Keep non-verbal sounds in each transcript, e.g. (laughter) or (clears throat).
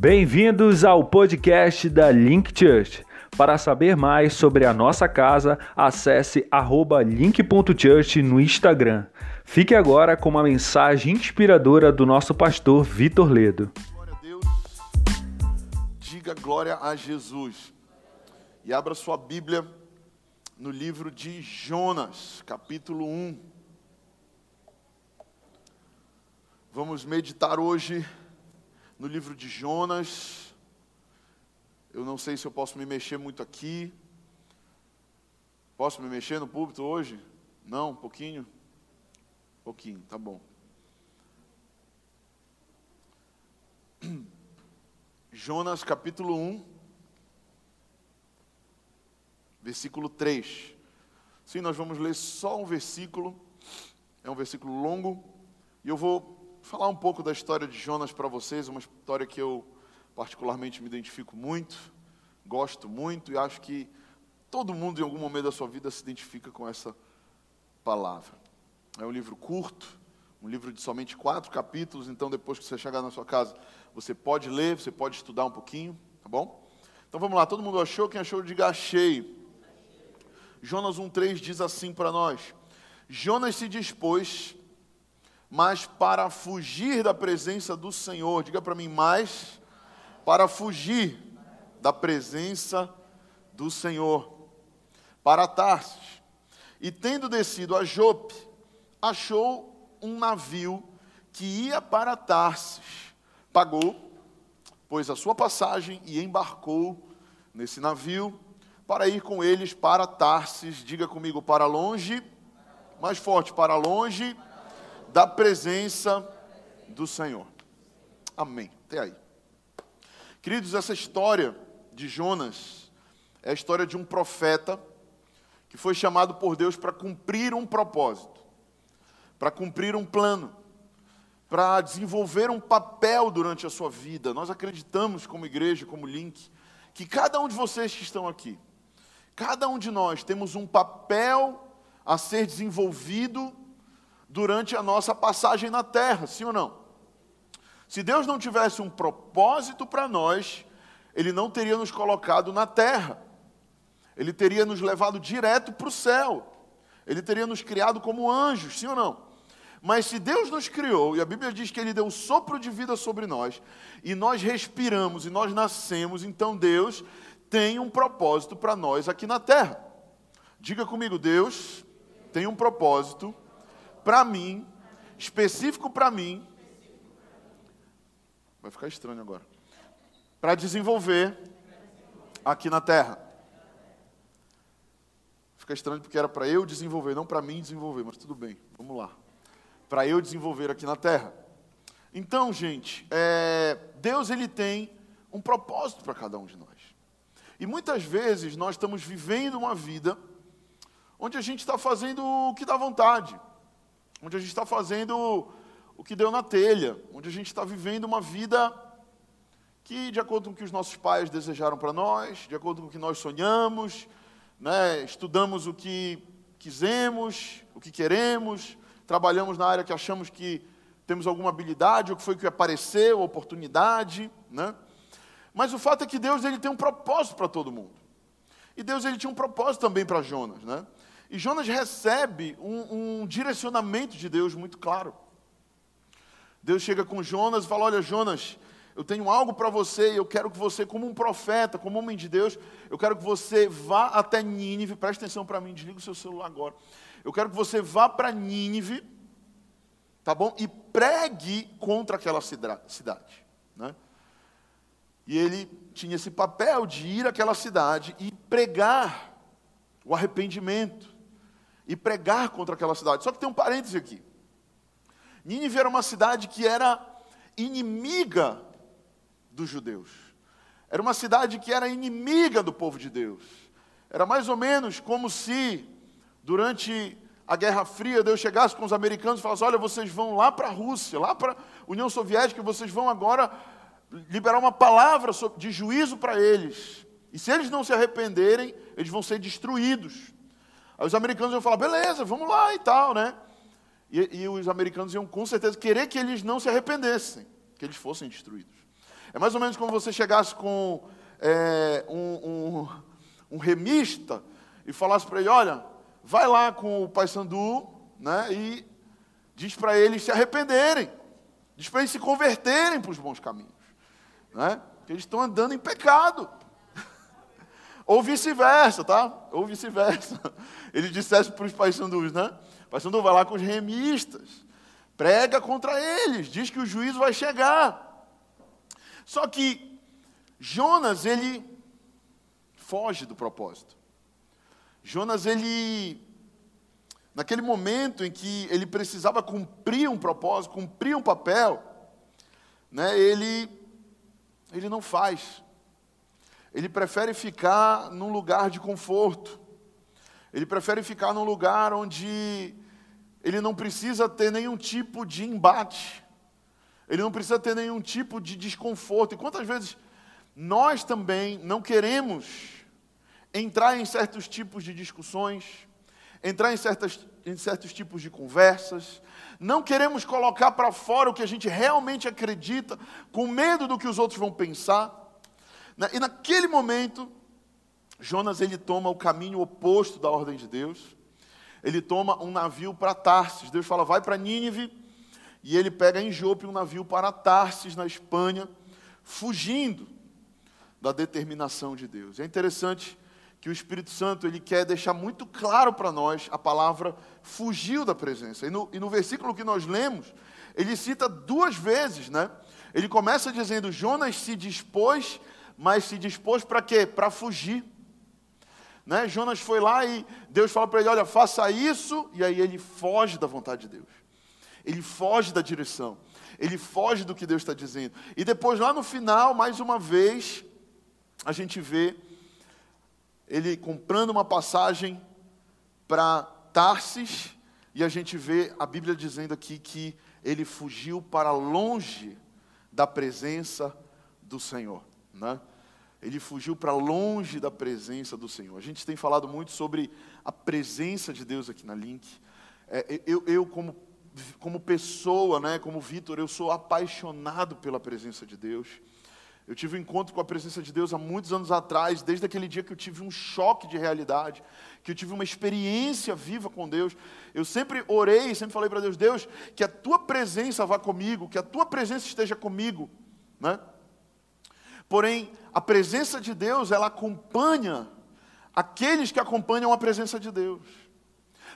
Bem-vindos ao podcast da Link Church. Para saber mais sobre a nossa casa, acesse link.church no Instagram. Fique agora com uma mensagem inspiradora do nosso pastor Vitor Ledo. Glória a Deus. Diga glória a Jesus. E abra sua Bíblia no livro de Jonas, capítulo 1. Vamos meditar hoje no livro de Jonas. Eu não sei se eu posso me mexer muito aqui. Posso me mexer no púlpito hoje? Não, um pouquinho? Um pouquinho, tá bom. (clears throat) Jonas capítulo 1, versículo 3. Sim, nós vamos ler só um versículo, é um versículo longo, e eu vou falar um pouco da história de Jonas para vocês, uma história que eu particularmente me identifico muito, gosto muito e acho que todo mundo em algum momento da sua vida se identifica com essa palavra. É um livro curto, um livro de somente quatro capítulos, então depois que você chegar na sua casa, você pode ler, você pode estudar um pouquinho, tá bom? Então vamos lá, todo mundo achou? Quem achou, diga achei. Jonas 1,3 diz assim para nós: Jonas se dispôs mas para fugir da presença do Senhor. Diga para mim, mais para fugir da presença do Senhor. Para Tarsis. E tendo descido a Jope, achou um navio que ia para Tarsis. Pagou, pôs a sua passagem e embarcou nesse navio para ir com eles para Tarsis. Diga comigo, para longe. Mais forte, para longe da presença do Senhor. Amém. Até aí. Queridos, essa história de Jonas é a história de um profeta que foi chamado por Deus para cumprir um propósito, para cumprir um plano, para desenvolver um papel durante a sua vida. Nós acreditamos, como igreja, como link, que cada um de vocês que estão aqui, cada um de nós temos um papel a ser desenvolvido durante a nossa passagem na terra, sim ou não? Se Deus não tivesse um propósito para nós, Ele não teria nos colocado na terra, Ele teria nos levado direto para o céu, Ele teria nos criado como anjos, sim ou não? Mas se Deus nos criou, e a Bíblia diz que Ele deu um sopro de vida sobre nós, e nós respiramos e nós nascemos, então Deus tem um propósito para nós aqui na terra. Diga comigo, Deus tem um propósito para mim, específico para mim, vai ficar estranho agora, para desenvolver aqui na terra. Fica estranho porque era para eu desenvolver, não para mim desenvolver, mas tudo bem, vamos lá. Para eu desenvolver aqui na terra. Então, gente, é, Deus ele tem um propósito para cada um de nós. E muitas vezes nós estamos vivendo uma vida onde a gente está fazendo o que dá vontade onde a gente está fazendo o que deu na telha, onde a gente está vivendo uma vida que, de acordo com o que os nossos pais desejaram para nós, de acordo com o que nós sonhamos, né, estudamos o que quisemos, o que queremos, trabalhamos na área que achamos que temos alguma habilidade, ou que foi que apareceu, oportunidade, né? Mas o fato é que Deus ele tem um propósito para todo mundo. E Deus ele tinha um propósito também para Jonas, né? E Jonas recebe um, um direcionamento de Deus muito claro. Deus chega com Jonas e fala: Olha, Jonas, eu tenho algo para você e eu quero que você, como um profeta, como homem de Deus, eu quero que você vá até Nínive, preste atenção para mim, desliga o seu celular agora. Eu quero que você vá para Nínive, tá bom? E pregue contra aquela cidade, né? E ele tinha esse papel de ir àquela cidade e pregar o arrependimento, e pregar contra aquela cidade. Só que tem um parêntese aqui. Nínive era uma cidade que era inimiga dos judeus. Era uma cidade que era inimiga do povo de Deus. Era mais ou menos como se, durante a Guerra Fria, Deus chegasse com os americanos e falasse: Olha, vocês vão lá para a Rússia, lá para a União Soviética, vocês vão agora liberar uma palavra de juízo para eles. E se eles não se arrependerem, eles vão ser destruídos. Aí os americanos iam falar, beleza, vamos lá e tal, né? E, e, os americanos iam com certeza querer que eles não se arrependessem, que eles fossem destruídos. É mais ou menos como você chegasse com é, um, um, um remista e falasse para ele: olha, vai lá com o Pai Sandu né, e diz para eles se arrependerem, diz para eles se converterem para os bons caminhos, né, eles estão andando em pecado. Ou vice-versa, tá? Ou vice-versa. (laughs) Ele dissesse para os paisandus, né? Paisandu vai lá com os remistas, prega contra eles, diz que o juízo vai chegar. Só que Jonas, ele foge do propósito. Jonas, ele, naquele momento em que ele precisava cumprir um propósito, cumprir um papel, né, ele, ele não faz. Ele prefere ficar num lugar de conforto. Ele prefere ficar num lugar onde ele não precisa ter nenhum tipo de embate. Ele não precisa ter nenhum tipo de desconforto. E quantas vezes nós também não queremos entrar em certos tipos de discussões, entrar em, certas, em certos tipos de conversas, não queremos colocar para fora o que a gente realmente acredita, com medo do que os outros vão pensar. E naquele momento, Jonas ele toma o caminho oposto da ordem de Deus. Ele toma um navio para Tarsis. Deus fala: "Vai para Nínive". E ele pega em Jope um navio para Tarsis, na Espanha, fugindo da determinação de Deus. É interessante que o Espírito Santo ele quer deixar muito claro para nós a palavra fugiu da presença. E no, e no versículo que nós lemos, ele cita duas vezes, né? Ele começa dizendo: Jonas se dispôs mas se dispôs para quê? Para fugir. Né? Jonas foi lá e Deus fala para ele: Olha, faça isso, e aí ele foge da vontade de Deus. Ele foge da direção. Ele foge do que Deus está dizendo. E depois, lá no final, mais uma vez, a gente vê ele comprando uma passagem para Tarsis, e a gente vê a Bíblia dizendo aqui que ele fugiu para longe da presença do Senhor. Né? Ele fugiu para longe da presença do Senhor. A gente tem falado muito sobre a presença de Deus aqui na Link. É, eu, eu, como, como pessoa, né, como Vitor, eu sou apaixonado pela presença de Deus. Eu tive um encontro com a presença de Deus há muitos anos atrás, desde aquele dia que eu tive um choque de realidade, que eu tive uma experiência viva com Deus. Eu sempre orei, sempre falei para Deus: Deus, que a tua presença vá comigo, que a tua presença esteja comigo, né? Porém, a presença de Deus, ela acompanha aqueles que acompanham a presença de Deus.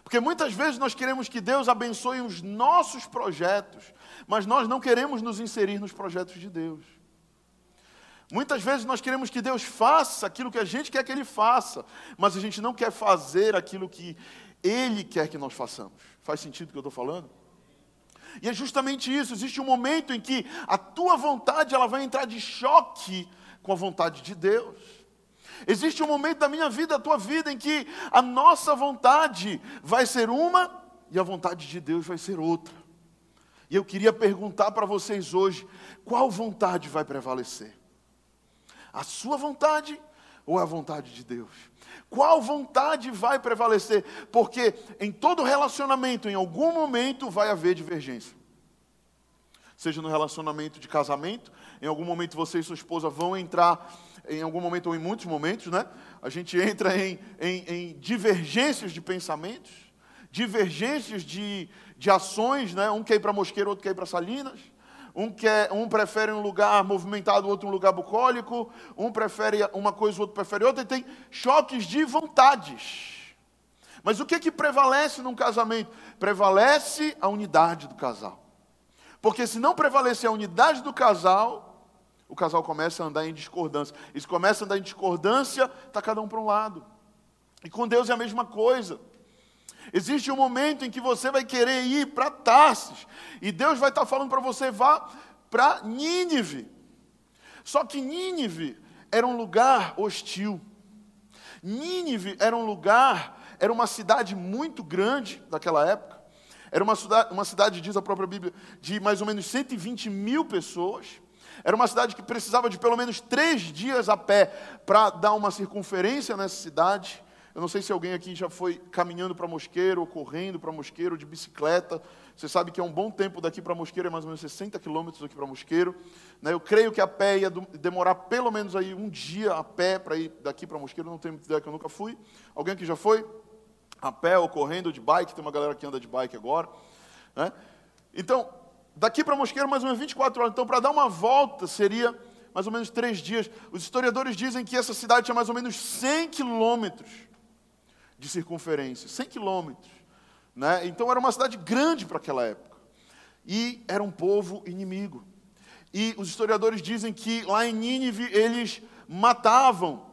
Porque muitas vezes nós queremos que Deus abençoe os nossos projetos, mas nós não queremos nos inserir nos projetos de Deus. Muitas vezes nós queremos que Deus faça aquilo que a gente quer que Ele faça, mas a gente não quer fazer aquilo que Ele quer que nós façamos. Faz sentido o que eu estou falando? E é justamente isso, existe um momento em que a tua vontade ela vai entrar de choque com a vontade de Deus. Existe um momento da minha vida, da tua vida, em que a nossa vontade vai ser uma e a vontade de Deus vai ser outra. E eu queria perguntar para vocês hoje: qual vontade vai prevalecer? A sua vontade ou a vontade de Deus? Qual vontade vai prevalecer? Porque em todo relacionamento, em algum momento, vai haver divergência. Seja no relacionamento de casamento, em algum momento você e sua esposa vão entrar, em algum momento ou em muitos momentos, né? A gente entra em, em, em divergências de pensamentos, divergências de, de ações, né? Um quer ir para Mosqueiro, outro quer ir para Salinas. Um, quer, um prefere um lugar movimentado, outro um lugar bucólico. Um prefere uma coisa, o outro prefere outra. E tem choques de vontades. Mas o que, que prevalece num casamento? Prevalece a unidade do casal. Porque se não prevalecer a unidade do casal, o casal começa a andar em discordância. E se começa a andar em discordância, está cada um para um lado. E com Deus é a mesma coisa. Existe um momento em que você vai querer ir para Tarsis, e Deus vai estar tá falando para você, vá para Nínive. Só que Nínive era um lugar hostil. Nínive era um lugar, era uma cidade muito grande daquela época. Era uma cidade, uma cidade, diz a própria Bíblia, de mais ou menos 120 mil pessoas. Era uma cidade que precisava de pelo menos três dias a pé para dar uma circunferência nessa cidade Eu não sei se alguém aqui já foi caminhando para Mosqueiro, ou correndo para Mosqueiro, de bicicleta. Você sabe que é um bom tempo daqui para Mosqueiro, é mais ou menos 60 quilômetros daqui para Mosqueiro. Né? Eu creio que a pé ia demorar pelo menos aí um dia a pé para ir daqui para Mosqueiro, não tenho ideia que eu nunca fui. Alguém aqui já foi? A pé ou correndo, de bike, tem uma galera que anda de bike agora. Né? Então, daqui para Mosqueiro, mais ou menos 24 horas. Então, para dar uma volta, seria mais ou menos três dias. Os historiadores dizem que essa cidade tinha mais ou menos 100 quilômetros de circunferência 100 quilômetros. Né? Então era uma cidade grande para aquela época. E era um povo inimigo. E os historiadores dizem que lá em Nínive eles matavam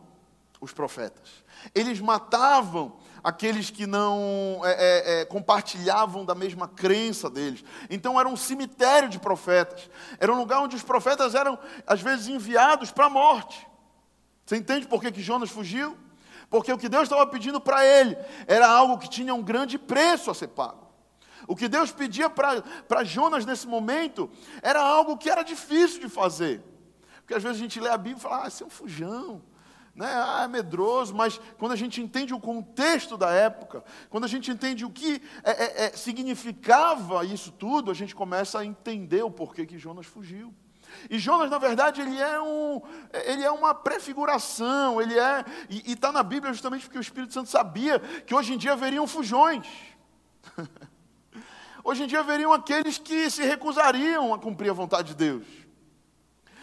os profetas. Eles matavam aqueles que não é, é, é, compartilhavam da mesma crença deles. Então era um cemitério de profetas. Era um lugar onde os profetas eram, às vezes, enviados para a morte. Você entende por que, que Jonas fugiu? Porque o que Deus estava pedindo para ele era algo que tinha um grande preço a ser pago. O que Deus pedia para Jonas nesse momento era algo que era difícil de fazer. Porque às vezes a gente lê a Bíblia e fala, ah, é um fujão. Né? Ah, é medroso, mas quando a gente entende o contexto da época, quando a gente entende o que é, é, é, significava isso tudo, a gente começa a entender o porquê que Jonas fugiu. E Jonas, na verdade, ele é, um, ele é uma prefiguração, ele é, e está na Bíblia justamente porque o Espírito Santo sabia que hoje em dia haveriam fujões. (laughs) hoje em dia haveriam aqueles que se recusariam a cumprir a vontade de Deus.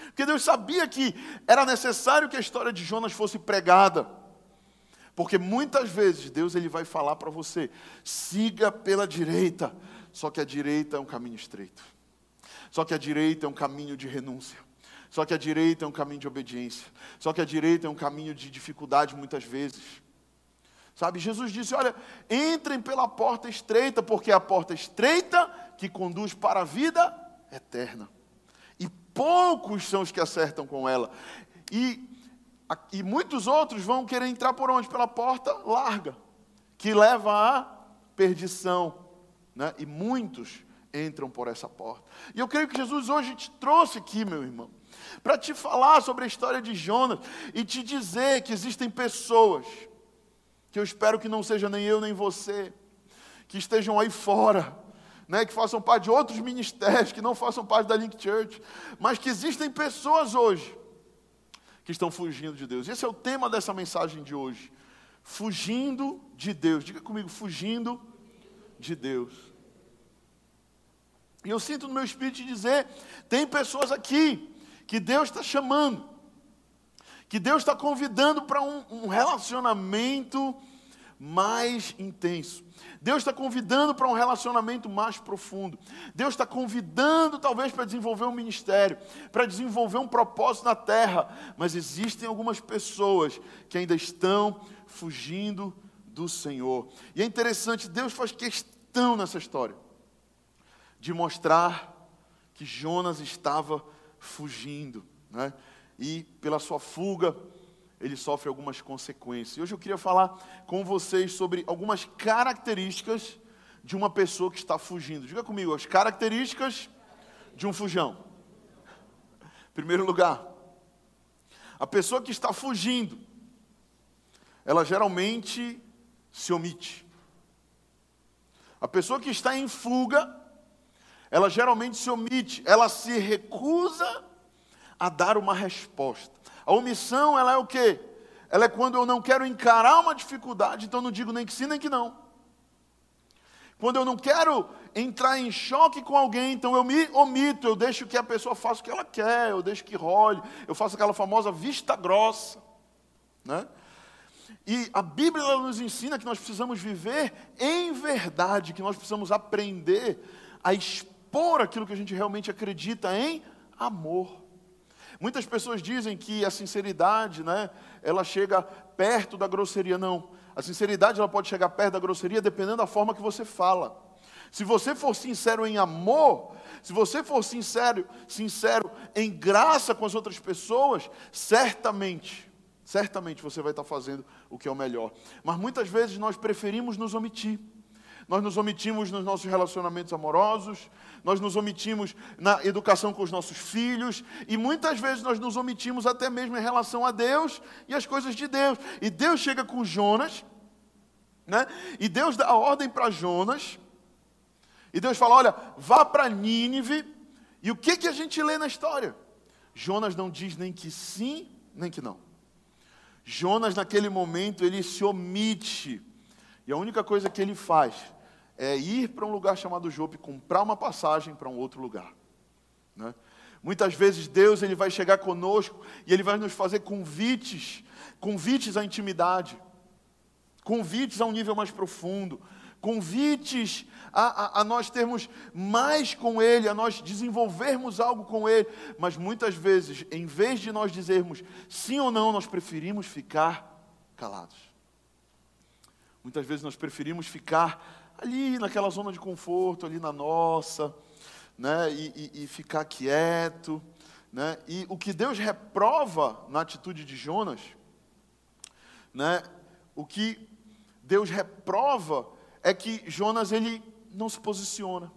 Porque Deus sabia que era necessário que a história de Jonas fosse pregada. Porque muitas vezes Deus ele vai falar para você: siga pela direita, só que a direita é um caminho estreito. Só que a direita é um caminho de renúncia. Só que a direita é um caminho de obediência. Só que a direita é um caminho de dificuldade muitas vezes. Sabe, Jesus disse: Olha, entrem pela porta estreita, porque é a porta estreita que conduz para a vida eterna. E poucos são os que acertam com ela. E, e muitos outros vão querer entrar por onde? Pela porta larga, que leva à perdição. Né? E muitos entram por essa porta. E eu creio que Jesus hoje te trouxe aqui, meu irmão, para te falar sobre a história de Jonas e te dizer que existem pessoas, que eu espero que não seja nem eu nem você, que estejam aí fora, né, que façam parte de outros ministérios, que não façam parte da Link Church, mas que existem pessoas hoje que estão fugindo de Deus. Esse é o tema dessa mensagem de hoje. Fugindo de Deus. Diga comigo, fugindo de Deus. E eu sinto no meu espírito dizer: tem pessoas aqui que Deus está chamando, que Deus está convidando para um, um relacionamento mais intenso. Deus está convidando para um relacionamento mais profundo. Deus está convidando, talvez, para desenvolver um ministério, para desenvolver um propósito na terra. Mas existem algumas pessoas que ainda estão fugindo do Senhor. E é interessante, Deus faz questão nessa história de mostrar que Jonas estava fugindo, né? e pela sua fuga, ele sofre algumas consequências. Hoje eu queria falar com vocês sobre algumas características de uma pessoa que está fugindo. Diga comigo, as características de um fujão. Em primeiro lugar, a pessoa que está fugindo, ela geralmente se omite. A pessoa que está em fuga, ela geralmente se omite, ela se recusa a dar uma resposta. A omissão, ela é o quê? Ela é quando eu não quero encarar uma dificuldade, então não digo nem que sim, nem que não. Quando eu não quero entrar em choque com alguém, então eu me omito, eu deixo que a pessoa faça o que ela quer, eu deixo que role, eu faço aquela famosa vista grossa. Né? E a Bíblia nos ensina que nós precisamos viver em verdade, que nós precisamos aprender a expor expor aquilo que a gente realmente acredita em amor. Muitas pessoas dizem que a sinceridade, né, ela chega perto da grosseria. Não. A sinceridade ela pode chegar perto da grosseria dependendo da forma que você fala. Se você for sincero em amor, se você for sincero, sincero em graça com as outras pessoas, certamente, certamente você vai estar fazendo o que é o melhor. Mas muitas vezes nós preferimos nos omitir nós nos omitimos nos nossos relacionamentos amorosos, nós nos omitimos na educação com os nossos filhos, e muitas vezes nós nos omitimos até mesmo em relação a Deus e as coisas de Deus. E Deus chega com Jonas Né? E Deus dá a ordem para Jonas. E Deus fala: Olha, vá para Nínive. E o que, que a gente lê na história? Jonas não diz nem que sim, nem que não. Jonas, naquele momento, ele se omite. E a única coisa que ele faz é ir para um lugar chamado Jope, comprar uma passagem para um outro lugar. Né? Muitas vezes Deus ele vai chegar conosco e ele vai nos fazer convites, convites à intimidade, convites a um nível mais profundo, convites a, a, a, nós termos mais com Ele, a nós desenvolvermos algo com Ele, mas muitas vezes, em vez de nós dizermos sim ou não, nós preferimos ficar calados. Muitas vezes nós preferimos ficar ali naquela zona de conforto, ali na nossa, né, e, e, e ficar quieto. Né? E o que Deus reprova na atitude de Jonas, né, o que Deus reprova é que Jonas ele não se posiciona.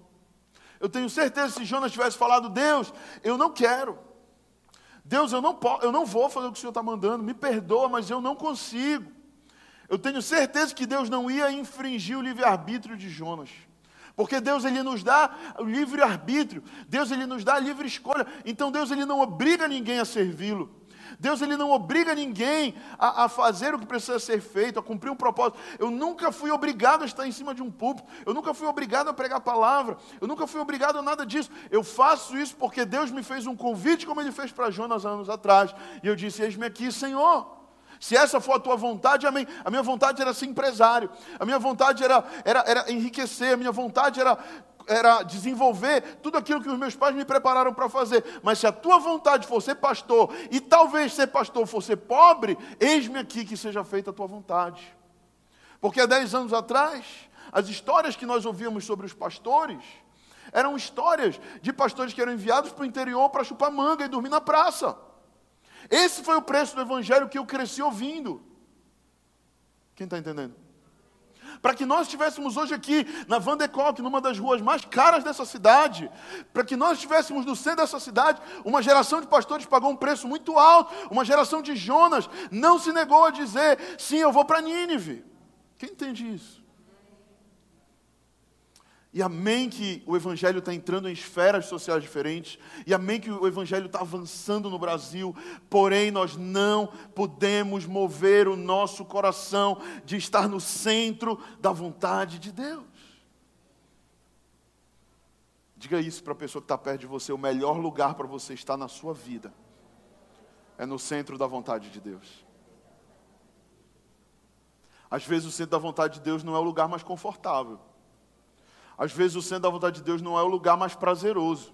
Eu tenho certeza se Jonas tivesse falado, Deus, eu não quero. Deus, eu não, eu não vou fazer o que o Senhor está mandando, me perdoa, mas eu não consigo. Eu tenho certeza que Deus não ia infringir o livre-arbítrio de Jonas. Porque Deus ele nos dá o livre-arbítrio, Deus ele nos dá a livre escolha. Então Deus ele não obriga ninguém a servi-lo. Deus ele não obriga ninguém a, a, fazer o que precisa ser feito, a cumprir um propósito. Eu nunca fui obrigado a estar em cima de um púlpito, eu nunca fui obrigado a pregar a palavra, eu nunca fui obrigado a nada disso. Eu faço isso porque Deus me fez um convite, como ele fez para Jonas anos atrás. E eu disse: Eis-me aqui, Senhor. Se essa for a tua vontade, amém. A minha vontade era ser empresário, a minha vontade era, era, era enriquecer, a minha vontade era, era desenvolver tudo aquilo que os meus pais me prepararam para fazer. Mas se a tua vontade for ser pastor, e talvez ser pastor for ser pobre, eis-me aqui que seja feita a tua vontade. Porque há dez anos atrás, as histórias que nós ouvíamos sobre os pastores eram histórias de pastores que eram enviados para o interior para chupar manga e dormir na praça. Esse foi o preço do evangelho que eu cresci ouvindo. Quem está entendendo? Para que nós estivéssemos hoje aqui na Van de Kolk, numa das ruas mais caras dessa cidade, para que nós estivéssemos no centro dessa cidade, uma geração de pastores pagou um preço muito alto, uma geração de Jonas não se negou a dizer: sim, eu vou para Nínive. Quem entende isso? E amém que o Evangelho está entrando em esferas sociais diferentes. E amém que o Evangelho está avançando no Brasil. Porém, nós não podemos mover o nosso coração de estar no centro da vontade de Deus. Diga isso para a pessoa que está perto de você. O melhor lugar para você estar na sua vida é no centro da vontade de Deus. Às vezes, o centro da vontade de Deus não é o lugar mais confortável. Às vezes o centro da vontade de Deus não é o lugar mais prazeroso.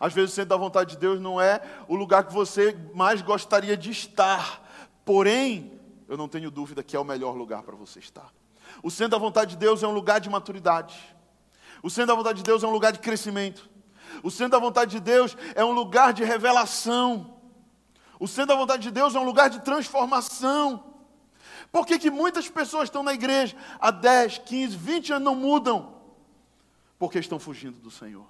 Às vezes o centro da vontade de Deus não é o lugar que você mais gostaria de estar. Porém, eu não tenho dúvida que é o melhor lugar para você estar. O centro da vontade de Deus é um lugar de maturidade. O centro da vontade de Deus é um lugar de crescimento. O centro da vontade de Deus é um lugar de revelação. O centro da vontade de Deus é um lugar de transformação. Por que, que muitas pessoas estão na igreja há 10, 15, 20 anos não mudam? Porque estão fugindo do Senhor.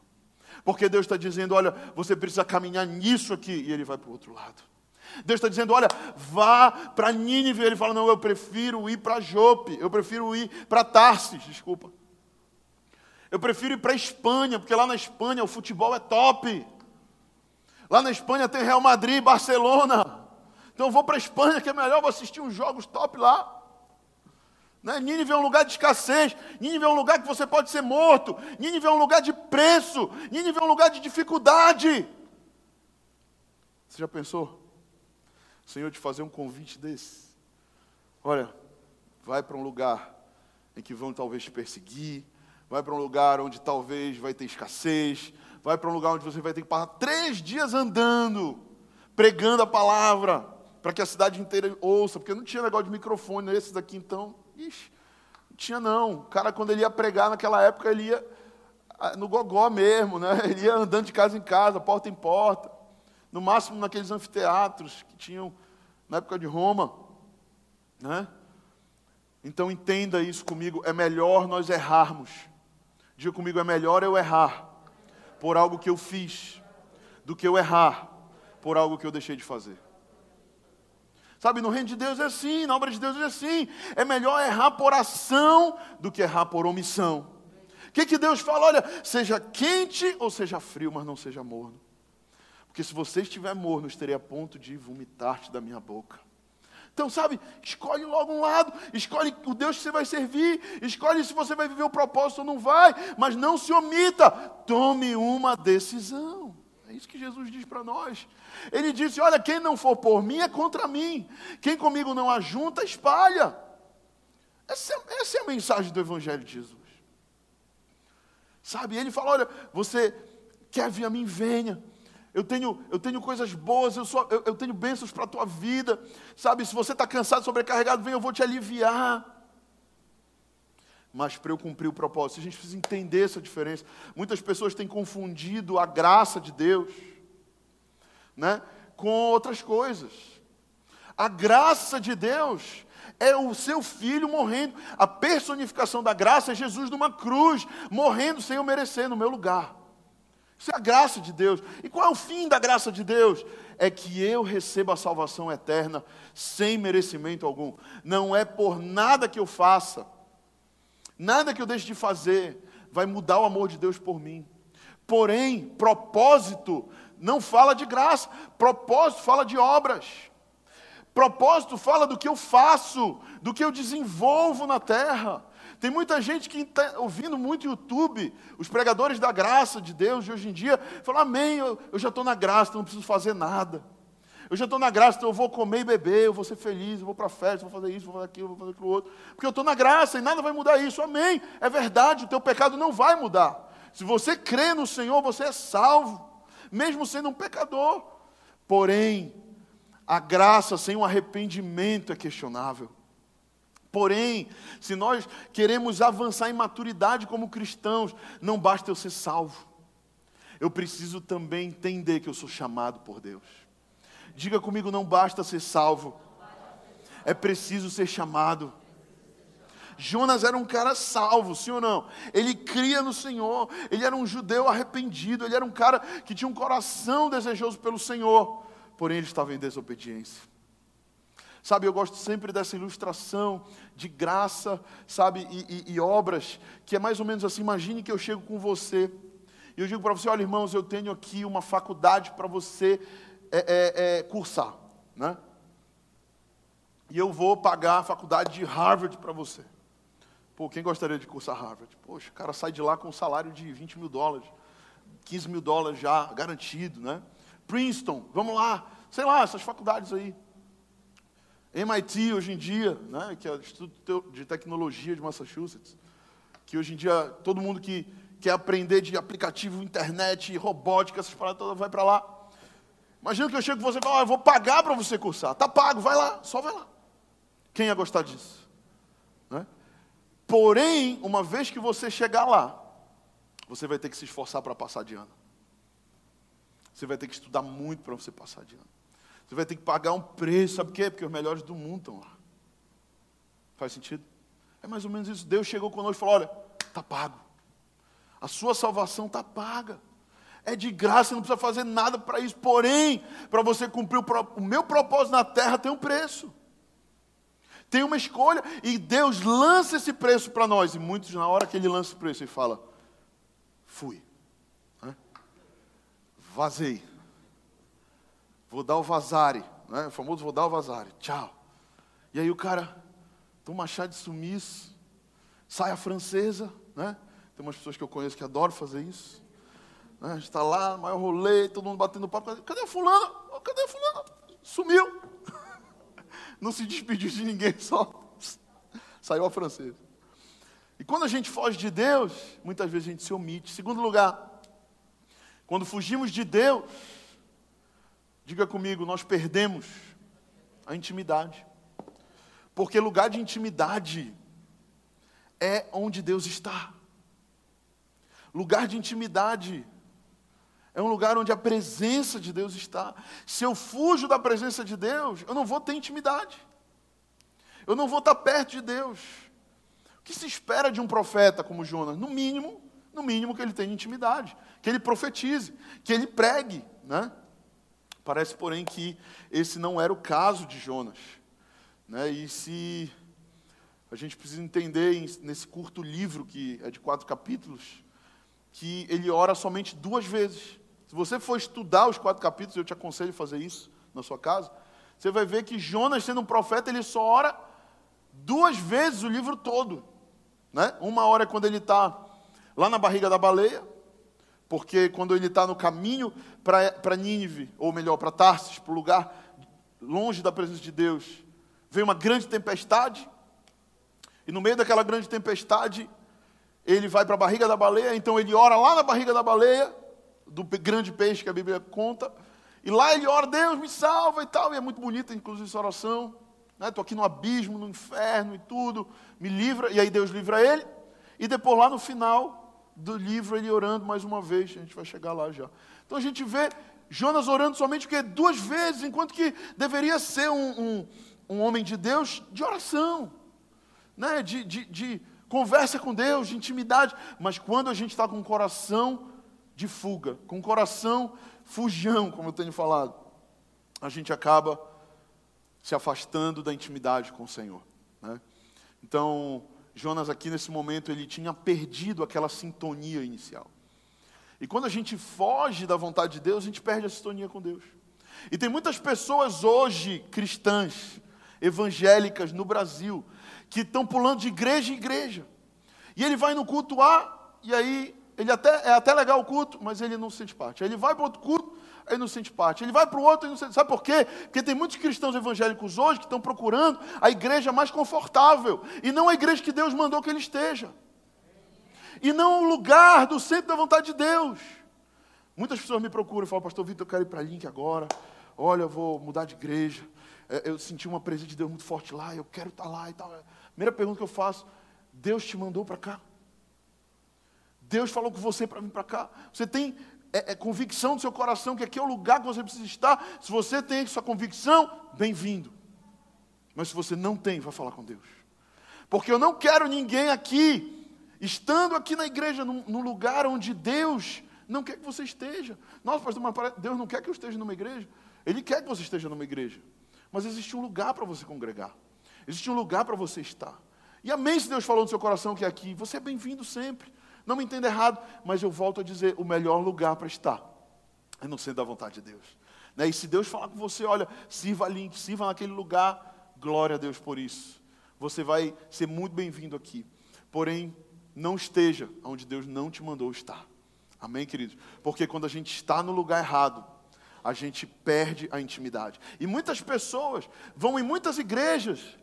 Porque Deus está dizendo: olha, você precisa caminhar nisso aqui, e ele vai para o outro lado. Deus está dizendo: olha, vá para Nínive. Ele fala: não, eu prefiro ir para Jope, eu prefiro ir para Tarsis, desculpa. Eu prefiro ir para Espanha, porque lá na Espanha o futebol é top. Lá na Espanha tem Real Madrid, Barcelona. Então eu vou para a Espanha, que é melhor, vou assistir uns jogos top lá. Né? Nínive é um lugar de escassez, Nínive é um lugar que você pode ser morto, Nínive é um lugar de preço, Nínive é um lugar de dificuldade. Você já pensou? O Senhor te fazer um convite desse? Olha, vai para um lugar em que vão talvez te perseguir, vai para um lugar onde talvez vai ter escassez, vai para um lugar onde você vai ter que passar três dias andando, pregando a palavra, para que a cidade inteira ouça, porque não tinha negócio de microfone nesses aqui então. Ixi, não tinha não. O cara, quando ele ia pregar naquela época, ele ia ah, no gogó mesmo, né? (laughs) Ele ia andando de casa em casa, porta em porta. No máximo naqueles anfiteatros que tinham na época de Roma. Né? Então entenda isso comigo. É melhor nós errarmos. Diga comigo, é melhor eu errar por algo que eu fiz do que eu errar por algo que eu deixei de fazer. Sabe, no reino de Deus é assim, na obra de Deus é assim. É melhor errar por ação do que errar por omissão. O que, que Deus fala? Olha, seja quente ou seja frio, mas não seja morno. Porque se você estiver morno, estarei a ponto de vomitar-te da minha boca. Então, sabe, escolhe logo um lado, escolhe o Deus que você vai servir, escolhe se você vai viver o propósito ou não vai, mas não se omita, tome uma decisão. Isso que Jesus diz para nós. Ele disse: Olha, quem não for por mim é contra mim, quem comigo não ajunta, espalha. Essa é, essa é a mensagem do Evangelho de Jesus. Sabe, ele fala: Olha, você quer vir a mim, venha. Eu tenho, eu tenho coisas boas, eu, sou, eu, eu tenho bênçãos para a tua vida. Sabe, se você está cansado, sobrecarregado, vem, eu vou te aliviar. Mas para eu cumprir o propósito, a gente precisa entender essa diferença. Muitas pessoas têm confundido a graça de Deus né, com outras coisas. A graça de Deus é o seu filho morrendo. A personificação da graça é Jesus numa cruz, morrendo sem eu merecer no meu lugar. Isso é a graça de Deus. E qual é o fim da graça de Deus? É que eu receba a salvação eterna sem merecimento algum. Não é por nada que eu faça, nada que eu deixe de fazer, vai mudar o amor de Deus por mim. Porém, propósito não fala de graça, propósito fala de obras. Propósito fala do que eu faço, do que eu desenvolvo na terra. Tem muita gente que está ouvindo muito YouTube, os pregadores da graça de Deus de hoje em dia, falam, amém, eu, eu já estou na graça, não preciso fazer nada. Eu já estou na graça, então eu vou comer e beber, eu vou ser feliz, eu vou para a festa, vou fazer isso, vou fazer aquilo, vou fazer aquilo outro. Porque eu estou na graça e nada vai mudar isso. Amém. É verdade, o teu pecado não vai mudar. Se você crê no Senhor, você é salvo, mesmo sendo um pecador. Porém, a graça sem um arrependimento é questionável. Porém, se nós queremos avançar em maturidade como cristãos, não basta eu ser salvo. Eu preciso também entender que eu sou chamado por Deus. Diga comigo, não basta ser salvo. É preciso ser chamado. Jonas era um cara salvo, sim ou não? Ele cria no Senhor, ele era um judeu arrependido, ele era um cara que tinha um coração desejoso pelo Senhor, porém ele estava em desobediência. Sabe, eu gosto sempre dessa ilustração de graça, sabe, e, e, e obras, que é mais ou menos assim: imagine que eu chego com você, e eu digo para você: olha, irmãos, eu tenho aqui uma faculdade para você é, é, é, cursar, né? E eu vou pagar a faculdade de Harvard para você. Pô, quem gostaria de cursar Harvard? Poxa, o cara sai de lá com um salário de 20 mil dólares, 15 mil dólares já garantido, né? Princeton, vamos lá, sei lá, essas faculdades aí. MIT hoje em dia, né, que é o Instituto de Tecnologia de Massachusetts, que hoje em dia todo mundo que quer aprender de aplicativo, internet, robótica, essas paradas todas, vai para lá. Imagina que eu chego com você e falo, ah, eu vou pagar para você cursar. Tá pago, vai lá, só vai lá. Quem ia gostar disso? Né? Porém, uma vez que você chegar lá, você vai ter que se esforçar para passar de ano. Você vai ter que estudar muito para você passar de ano. Você vai ter que pagar um preço, sabe por quê? Porque os melhores do mundo estão lá. Faz sentido? É mais ou menos isso. Deus chegou conosco e falou: olha, está pago. A sua salvação está paga. É de graça, não precisa fazer nada para isso. Porém, para você cumprir o, o meu propósito na terra, tem um preço. Tem uma escolha. E Deus lança esse preço para nós. E muitos, na hora que Ele lança o preço, Ele fala: fui. Vazei. Vou dar o vazare, né? o famoso vou dar o vazare, tchau. E aí o cara toma chá de sumiço, sai a francesa, né? Tem umas pessoas que eu conheço que adoram fazer isso. Né? Está lá, maior rolê, todo mundo batendo papo. Cadê a fulana? Cadê a fulana? Sumiu. (laughs) Não se despediu de ninguém, (laughs) só saiu a francesa. E quando a gente foge de Deus, muitas vezes a gente se omite. Segundo lugar, quando fugimos de Deus, Diga comigo, nós perdemos a intimidade. Porque lugar de intimidade é onde Deus está. Lugar de intimidade é um lugar onde a presença de Deus está. Se eu fujo da presença de Deus, eu não vou ter intimidade. Eu não vou estar perto de Deus. O que se espera de um profeta como Jonas? No mínimo, no mínimo que ele tenha intimidade, que ele profetize, que ele pregue, né? Parece, porém, que esse não era o caso de Jonas. Né? E se a gente precisa entender nesse curto livro, que é de quatro capítulos, que ele ora somente duas vezes. Se você for estudar os quatro capítulos, eu te aconselho a fazer isso na sua casa, você vai ver que Jonas, sendo um profeta, ele só ora duas vezes o livro todo. Né? Uma hora é quando ele está lá na barriga da baleia, porque quando ele está no caminho para Nínive, ou melhor, para Tarsis, para o lugar longe da presença de Deus, vem uma grande tempestade, e no meio daquela grande tempestade, ele vai para a barriga da baleia, então ele ora lá na barriga da baleia, do grande peixe que a Bíblia conta, e lá ele ora, Deus me salva e tal, e é muito bonita, inclusive, essa oração. Estou né? aqui no abismo, no inferno e tudo, me livra, e aí Deus livra ele, e depois lá no final, do livro ele orando mais uma vez, a gente vai chegar lá já. Então a gente vê Jonas orando somente que duas vezes, enquanto que deveria ser um, um, um homem de Deus de oração, né? de, de, de conversa com Deus, de intimidade. Mas quando a gente está com o coração de fuga, com o coração fujão, como eu tenho falado, a gente acaba se afastando da intimidade com o Senhor. Né? Então, Jonas aqui nesse momento ele tinha perdido aquela sintonia inicial. E quando a gente foge da vontade de Deus, a gente perde a sintonia com Deus. E tem muitas pessoas hoje cristãs, evangélicas no Brasil, que estão pulando de igreja em igreja. E ele vai no culto A, e aí ele até é até legal o culto, mas ele não sente parte. Ele vai para outro culto, ele não sente parte. Ele vai para o outro e não sente. Sabe por quê? Porque tem muitos cristãos evangélicos hoje que estão procurando a igreja mais confortável e não a igreja que Deus mandou que ele esteja. E não o lugar do centro da vontade de Deus. Muitas pessoas me procuram e falam, pastor Vitor, eu quero ir para Link agora. Olha, eu vou mudar de igreja. É, eu senti uma presença de Deus muito forte lá, eu quero estar lá e tal. Primeira pergunta que eu faço: Deus te mandou para cá? Deus falou com você para vir para cá? Você tem é, é, convicção do seu coração que aqui é o lugar que você precisa estar. Se você tem essa convicção, bem-vindo. Mas se você não tem, vai falar com Deus. Porque eu não quero ninguém aqui, estando aqui na igreja, num, num lugar onde Deus não quer que você esteja. Nossa, pastor, mas Deus não quer que eu esteja numa igreja. Ele quer que você esteja numa igreja. Mas existe um lugar para você congregar. Existe um lugar para você estar. E amém se Deus falou no seu coração que é aqui. Você é bem-vindo sempre. Não me entenda errado, mas eu volto a dizer: o melhor lugar para estar é no centro da vontade de Deus. Né? E se Deus falar com você, olha, sirva ali, sirva naquele lugar, glória a Deus por isso. Você vai ser muito bem-vindo aqui. Porém, não esteja onde Deus não te mandou estar. Amém, queridos? Porque quando a gente está no lugar errado, a gente perde a intimidade. E muitas pessoas vão em muitas igrejas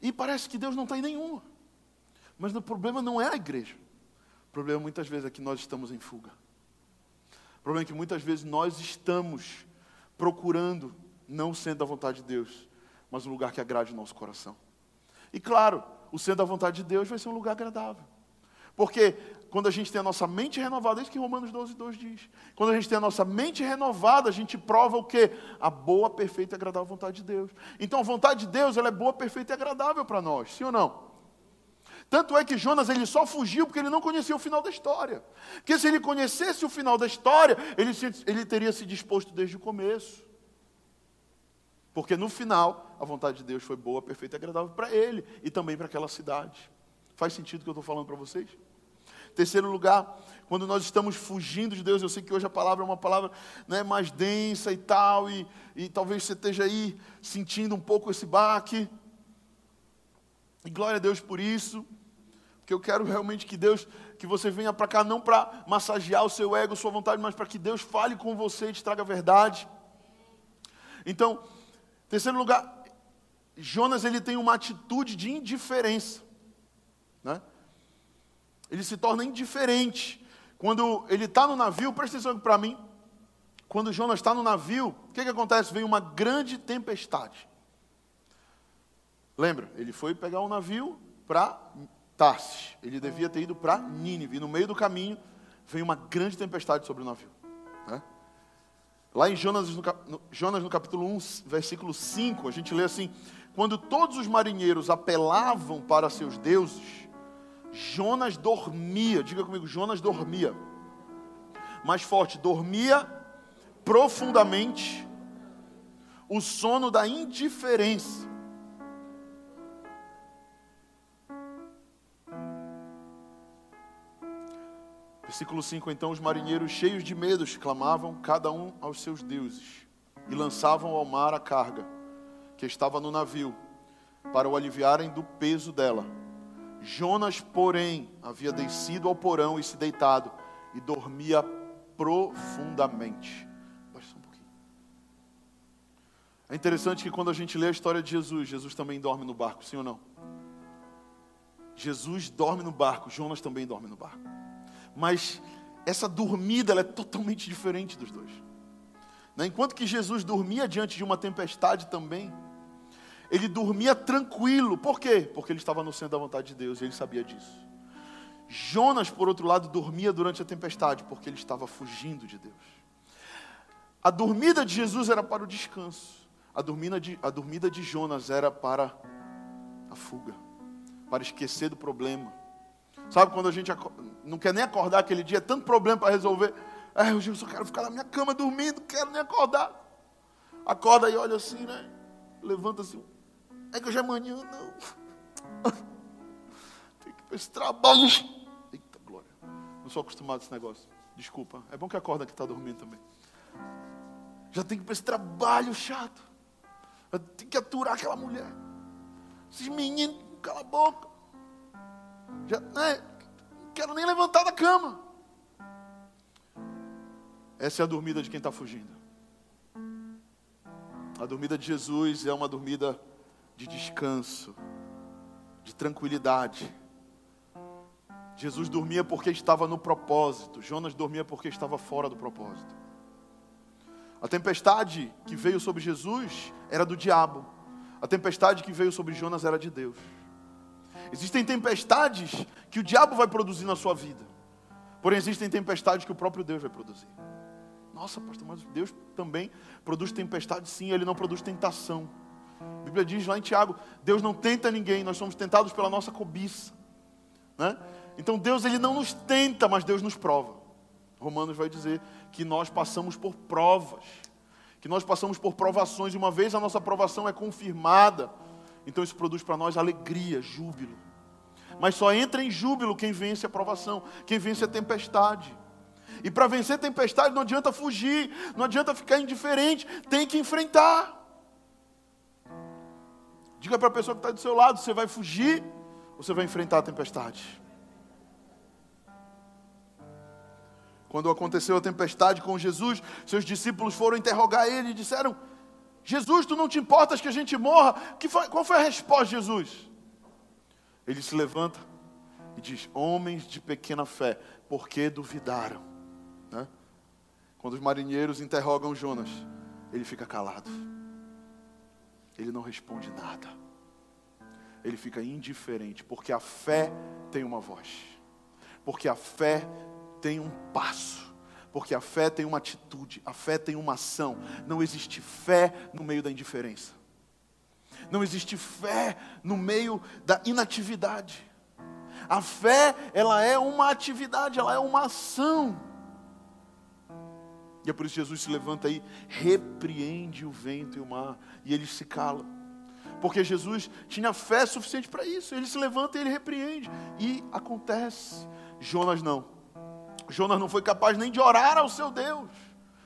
e parece que Deus não está em nenhuma. Mas o problema não é a igreja. O problema muitas vezes é que nós estamos em fuga. O problema é que muitas vezes nós estamos procurando, não sendo da vontade de Deus, mas um lugar que agrade o nosso coração. E claro, o sendo da vontade de Deus vai ser um lugar agradável. Porque quando a gente tem a nossa mente renovada, é isso que Romanos 12, 2 diz. Quando a gente tem a nossa mente renovada, a gente prova o quê? A boa, perfeita e agradável vontade de Deus. Então a vontade de Deus, ela é boa, perfeita e agradável para nós, sim ou não? Tanto é que Jonas ele só fugiu porque ele não conhecia o final da história. Porque se ele conhecesse o final da história, ele, se, ele teria se disposto desde o começo. Porque no final, a vontade de Deus foi boa, perfeita e agradável para ele e também para aquela cidade. Faz sentido o que eu estou falando para vocês? Terceiro lugar, quando nós estamos fugindo de Deus, eu sei que hoje a palavra é uma palavra né, mais densa e tal, e, e talvez você esteja aí sentindo um pouco esse baque. E glória a Deus por isso. Porque eu quero realmente que Deus, que você venha para cá não para massagear o seu ego, sua vontade, mas para que Deus fale com você e te traga a verdade. Então, terceiro lugar, Jonas ele tem uma atitude de indiferença, né? Ele se torna indiferente quando ele está no navio. Presta atenção para mim. Quando Jonas está no navio, o que, que acontece? Vem uma grande tempestade. Lembra? Ele foi pegar um navio para Tarsis. Ele devia ter ido para Nínive. E no meio do caminho vem uma grande tempestade sobre o navio. Né? Lá em Jonas no, no, Jonas, no capítulo 1, versículo 5, a gente lê assim: Quando todos os marinheiros apelavam para seus deuses, Jonas dormia. Diga comigo, Jonas dormia. Mais forte, dormia profundamente o sono da indiferença. Versículo 5: Então os marinheiros, cheios de medos, clamavam cada um aos seus deuses e lançavam ao mar a carga que estava no navio, para o aliviarem do peso dela. Jonas, porém, havia descido ao porão e se deitado, e dormia profundamente. Um pouquinho. É interessante que quando a gente lê a história de Jesus, Jesus também dorme no barco, sim ou não? Jesus dorme no barco, Jonas também dorme no barco. Mas essa dormida é totalmente diferente dos dois. Né? Enquanto que Jesus dormia diante de uma tempestade também, ele dormia tranquilo. Por quê? Porque ele estava no centro da vontade de Deus e ele sabia disso. Jonas, por outro lado, dormia durante a tempestade, porque ele estava fugindo de Deus. A dormida de Jesus era para o descanso, a dormida de, a dormida de Jonas era para a fuga, para esquecer do problema. Sabe quando a gente não quer nem acordar aquele dia, é tanto problema para resolver. É, eu só quero ficar na minha cama dormindo, quero nem acordar. Acorda e olha assim, né? Levanta assim. É que hoje é manhã, não. (laughs) Tem que esse trabalho. Eita glória. Não sou acostumado a esse negócio. Desculpa. É bom que acorda que está dormindo também. Já tem que ir para esse trabalho chato. Tem que aturar aquela mulher. Esses meninos, cala a boca. Já, né? Quero nem levantar da cama. Essa é a dormida de quem está fugindo. A dormida de Jesus é uma dormida de descanso, de tranquilidade. Jesus dormia porque estava no propósito, Jonas dormia porque estava fora do propósito. A tempestade que veio sobre Jesus era do diabo, a tempestade que veio sobre Jonas era de Deus. Existem tempestades que o diabo vai produzir na sua vida, porém existem tempestades que o próprio Deus vai produzir. Nossa, pastor, mas Deus também produz tempestade, sim, ele não produz tentação. A Bíblia diz lá em Tiago: Deus não tenta ninguém, nós somos tentados pela nossa cobiça. Né? Então Deus ele não nos tenta, mas Deus nos prova. Romanos vai dizer que nós passamos por provas, que nós passamos por provações, e uma vez a nossa provação é confirmada, então isso produz para nós alegria, júbilo. Mas só entra em júbilo quem vence a provação, quem vence a tempestade. E para vencer a tempestade não adianta fugir, não adianta ficar indiferente, tem que enfrentar. Diga para a pessoa que está do seu lado: você vai fugir ou você vai enfrentar a tempestade? Quando aconteceu a tempestade com Jesus, seus discípulos foram interrogar ele e disseram: Jesus, tu não te importas que a gente morra? Que foi, qual foi a resposta de Jesus? Ele se levanta e diz: Homens de pequena fé, por que duvidaram? Né? Quando os marinheiros interrogam Jonas, ele fica calado. Ele não responde nada. Ele fica indiferente, porque a fé tem uma voz. Porque a fé tem um passo. Porque a fé tem uma atitude, a fé tem uma ação. Não existe fé no meio da indiferença. Não existe fé no meio da inatividade. A fé, ela é uma atividade, ela é uma ação. E é por isso que Jesus se levanta aí, repreende o vento e o mar, e eles se calam. Porque Jesus tinha fé suficiente para isso. Ele se levanta e ele repreende. E acontece. Jonas não. Jonas não foi capaz nem de orar ao seu Deus,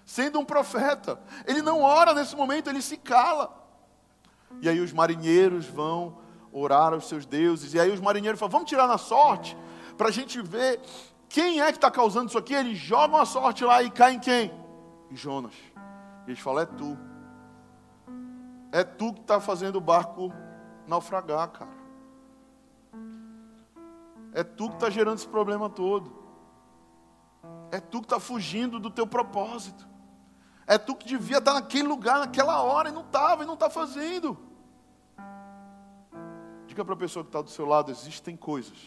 sendo um profeta. Ele não ora nesse momento, ele se cala. E aí os marinheiros vão orar aos seus deuses. E aí os marinheiros falam: vamos tirar na sorte, para a gente ver quem é que está causando isso aqui. Eles jogam a sorte lá e caem quem? em Jonas. E eles falam: É tu. É tu que está fazendo o barco naufragar, cara. É tu que está gerando esse problema todo. É tu que está fugindo do teu propósito. É tu que devia estar naquele lugar, naquela hora, e não estava, e não está fazendo. Diga para a pessoa que está do seu lado: existem coisas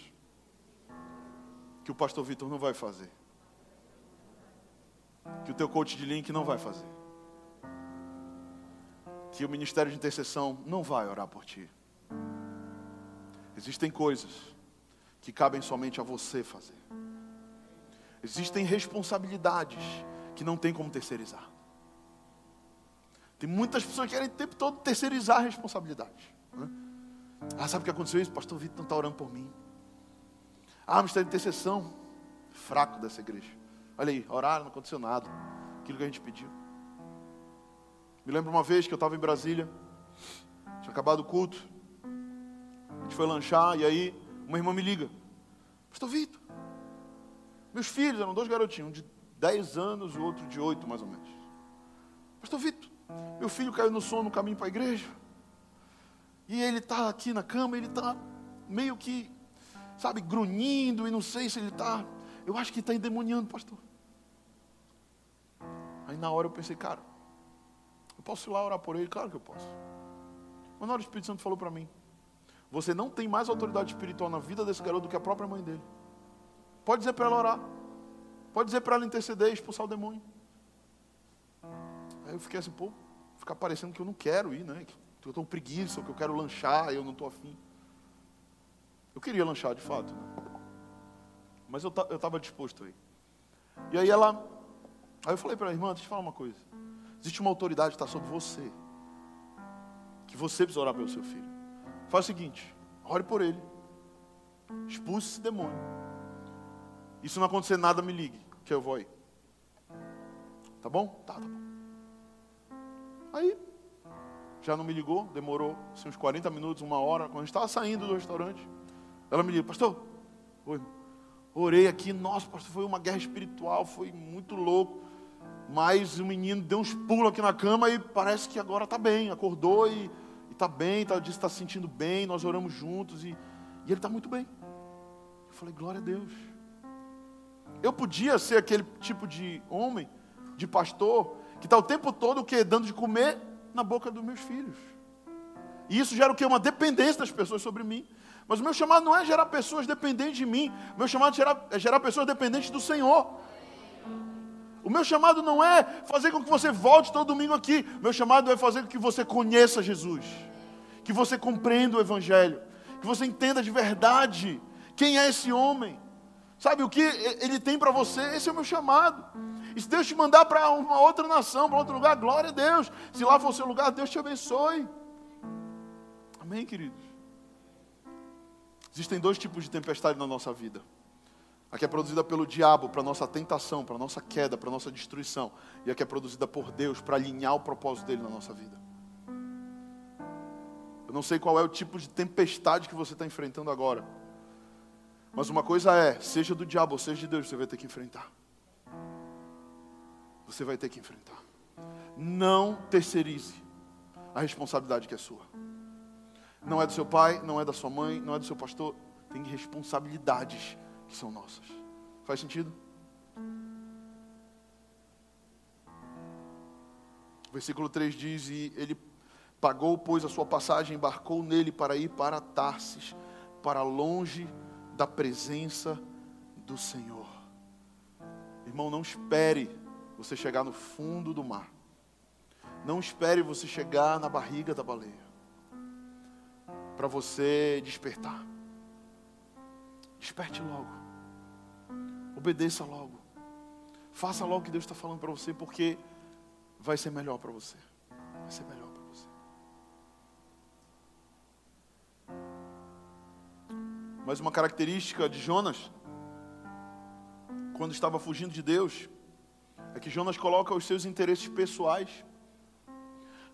que o pastor Vitor não vai fazer que o teu coach de link não vai fazer. Que o ministério de intercessão não vai orar por ti. Existem coisas que cabem somente a você fazer. Existem responsabilidades que não tem como terceirizar. Tem muitas pessoas que querem o tempo todo terceirizar a responsabilidade. Né? Ah, sabe o que aconteceu isso? Pastor Vitor não está orando por mim. Ah, mistério de intercessão. Fraco dessa igreja. Olha aí, oraram, não aconteceu nada. Aquilo que a gente pediu. Me lembro uma vez que eu estava em Brasília. Tinha acabado o culto. A gente foi lanchar e aí uma irmã me liga. Pastor Vitor, meus filhos eram dois garotinhos, um de 10 anos e o outro de 8 mais ou menos. Pastor Vitor, meu filho caiu no sono no caminho para a igreja. E ele está aqui na cama, ele está meio que, sabe, grunhindo e não sei se ele está. Eu acho que está endemoniando, pastor. Aí na hora eu pensei, cara, eu posso ir lá orar por ele? Claro que eu posso. Mas na hora o Espírito Santo falou para mim: Você não tem mais autoridade espiritual na vida desse garoto do que a própria mãe dele. Pode dizer para ela orar. Pode dizer para ela interceder, expulsar o demônio. Aí eu fiquei assim, pô, ficar parecendo que eu não quero ir, né? Que eu estou preguiça, que eu quero lanchar, eu não estou afim. Eu queria lanchar de fato, né? mas eu estava disposto aí. E aí ela, aí eu falei para ela, irmã, deixa eu te falar uma coisa. Existe uma autoridade que está sobre você, que você precisa orar pelo seu filho. Faz o seguinte, ore por ele, expulse esse demônio. E se não acontecer nada, me ligue, que eu vou aí. Tá bom? Tá, tá bom. Aí, já não me ligou, demorou assim, uns 40 minutos, uma hora, quando a gente estava saindo do restaurante. Ela me liga, pastor, oi, orei aqui, nossa, pastor, foi uma guerra espiritual, foi muito louco. Mas o menino deu uns pulos aqui na cama e parece que agora está bem, acordou e está bem, tá, disse que está se sentindo bem, nós oramos juntos e, e ele está muito bem. Eu falei, glória a Deus. Eu podia ser aquele tipo de homem, de pastor, que está o tempo todo o quê? Dando de comer na boca dos meus filhos. E isso gera o quê? Uma dependência das pessoas sobre mim. Mas o meu chamado não é gerar pessoas dependentes de mim. O meu chamado é gerar, é gerar pessoas dependentes do Senhor. O meu chamado não é fazer com que você volte todo domingo aqui. O meu chamado é fazer com que você conheça Jesus. Que você compreenda o Evangelho. Que você entenda de verdade quem é esse homem. Sabe o que ele tem para você? Esse é o meu chamado. E se Deus te mandar para uma outra nação, para outro lugar, glória a Deus. Se lá for o seu lugar, Deus te abençoe. Amém, queridos? Existem dois tipos de tempestade na nossa vida. A que é produzida pelo diabo para nossa tentação, para nossa queda, para nossa destruição. E a que é produzida por Deus para alinhar o propósito dele na nossa vida. Eu não sei qual é o tipo de tempestade que você está enfrentando agora. Mas uma coisa é, seja do diabo ou seja de Deus, você vai ter que enfrentar. Você vai ter que enfrentar. Não terceirize a responsabilidade que é sua. Não é do seu pai, não é da sua mãe, não é do seu pastor. Tem responsabilidades que são nossas. Faz sentido? O versículo 3 diz: E ele pagou, pois, a sua passagem, embarcou nele para ir para Tarsis, para longe da presença do Senhor. Irmão, não espere você chegar no fundo do mar. Não espere você chegar na barriga da baleia. Para você despertar. Desperte logo. Obedeça logo. Faça logo o que Deus está falando para você, porque vai ser melhor para você. Vai ser melhor. Mas uma característica de Jonas, quando estava fugindo de Deus, é que Jonas coloca os seus interesses pessoais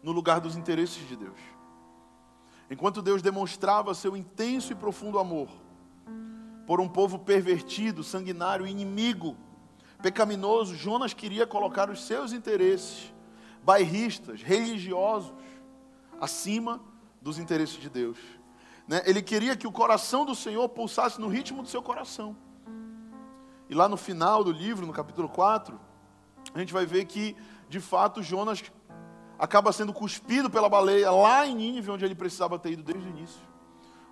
no lugar dos interesses de Deus. Enquanto Deus demonstrava seu intenso e profundo amor por um povo pervertido, sanguinário, inimigo, pecaminoso, Jonas queria colocar os seus interesses bairristas, religiosos, acima dos interesses de Deus. Né? Ele queria que o coração do Senhor pulsasse no ritmo do seu coração. E lá no final do livro, no capítulo 4, a gente vai ver que, de fato, Jonas acaba sendo cuspido pela baleia lá em Nínive, onde ele precisava ter ido desde o início.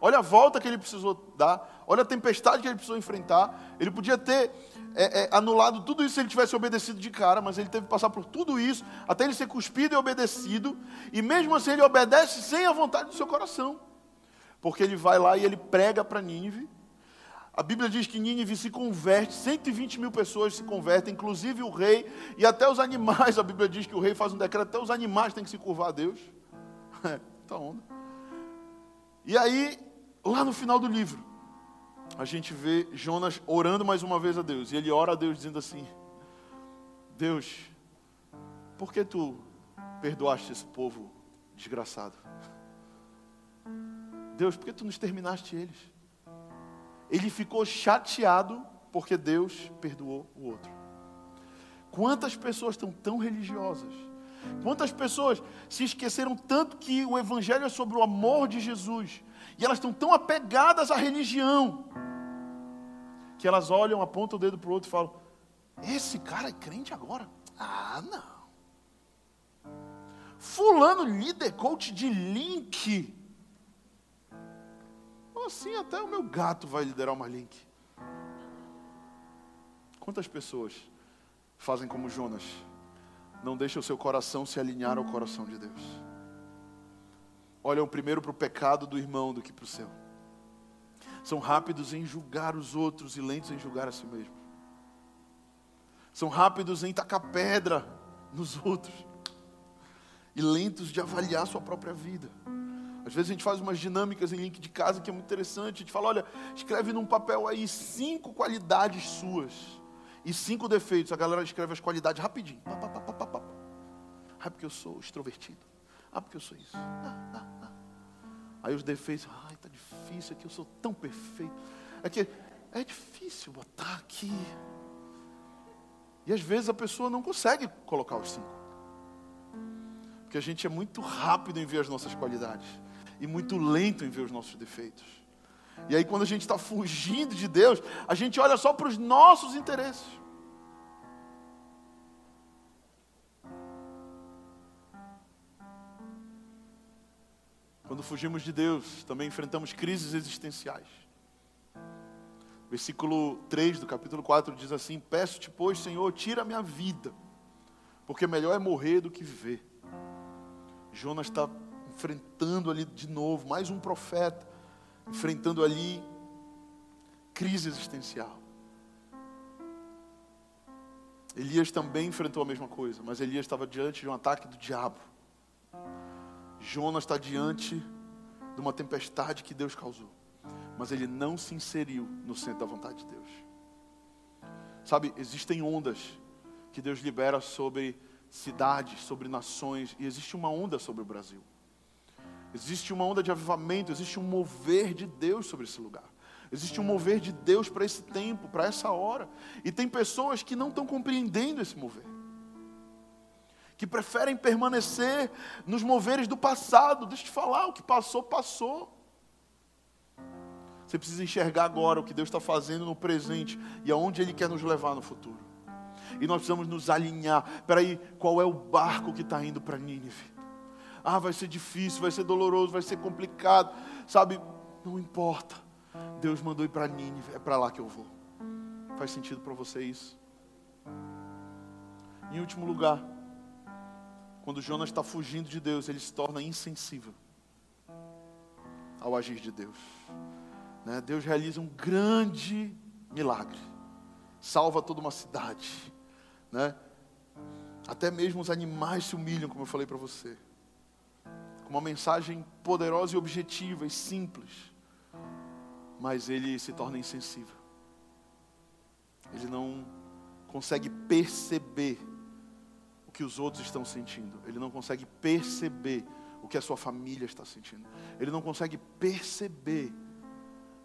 Olha a volta que ele precisou dar, olha a tempestade que ele precisou enfrentar. Ele podia ter é, é, anulado tudo isso se ele tivesse obedecido de cara, mas ele teve que passar por tudo isso até ele ser cuspido e obedecido. E mesmo assim ele obedece sem a vontade do seu coração porque ele vai lá e ele prega para Nínive. A Bíblia diz que Nínive se converte, 120 mil pessoas se convertem, inclusive o rei e até os animais. A Bíblia diz que o rei faz um decreto, até os animais têm que se curvar a Deus. (laughs) É, tá onda. E aí, lá no final do livro, a gente vê Jonas orando mais uma vez a Deus. E ele ora a Deus dizendo assim: Deus, por que tu perdoaste esse povo desgraçado? Deus, por que tu não exterminaste eles? Ele ficou chateado porque Deus perdoou o outro. Quantas pessoas estão tão religiosas? Quantas pessoas se esqueceram tanto que o Evangelho é sobre o amor de Jesus e elas estão tão apegadas à religião que elas olham, apontam o dedo para o outro e falam: Esse cara é crente agora? Ah, não. Fulano líder coach de link assim até o meu gato vai liderar uma link. Quantas pessoas fazem como Jonas? Não deixam o seu coração se alinhar ao coração de Deus. Olham primeiro para o pecado do irmão do que para o seu. São rápidos em julgar os outros e lentos em julgar a si mesmo. São rápidos em tacar pedra nos outros e lentos de avaliar sua própria vida. Às vezes a gente faz umas dinâmicas em link de casa que é muito interessante. A gente fala, olha, escreve num papel aí cinco qualidades suas e cinco defeitos. A galera escreve as qualidades rapidinho. Pá, pá, pá, pá, pá. Ah, porque eu sou extrovertido. Ah, porque eu sou isso. Ah, ah, ah. Aí os defeitos, ai, tá difícil aqui, eu sou tão perfeito. É que é difícil botar aqui. E às vezes a pessoa não consegue colocar os cinco. Porque a gente é muito rápido em ver as nossas qualidades e muito lento em ver os nossos defeitos. E aí, quando a gente está fugindo de Deus, a gente olha só para os nossos interesses. Quando fugimos de Deus, também enfrentamos crises existenciais. Versículo 3 do capítulo 4 diz assim: Peço-te, pois, Senhor, tira a minha vida, porque melhor é morrer do que viver. Jonas está enfrentando ali de novo, mais um profeta, enfrentando ali crise existencial. Elias também enfrentou a mesma coisa, mas Elias estava diante de um ataque do diabo. Jonas está diante de uma tempestade que Deus causou, mas ele não se inseriu no centro da vontade de Deus. Sabe, existem ondas que Deus libera sobre cidades, sobre nações, e existe uma onda sobre o Brasil. Existe uma onda de avivamento, existe um mover de Deus sobre esse lugar. Existe um mover de Deus para esse tempo, para essa hora. E tem pessoas que não estão compreendendo esse mover. Que preferem permanecer nos moveres do passado. Deixa eu te falar, o que passou, passou. Você precisa enxergar agora o que Deus está fazendo no presente e aonde Ele quer nos levar no futuro. E nós precisamos nos alinhar. Espera aí, qual é o barco que está indo para Nínive? Ah, vai ser difícil, vai ser doloroso, vai ser complicado. Sabe, não importa. Deus mandou ir para Nínive, é para lá que eu vou. Faz sentido para você isso? Em último lugar, quando Jonas está fugindo de Deus, ele se torna insensível ao agir de Deus. Né? Deus realiza um grande milagre, salva toda uma cidade. Né? Até mesmo os animais se humilham, como eu falei para você uma mensagem poderosa e objetiva e simples, mas ele se torna insensível. Ele não consegue perceber o que os outros estão sentindo. Ele não consegue perceber o que a sua família está sentindo. Ele não consegue perceber,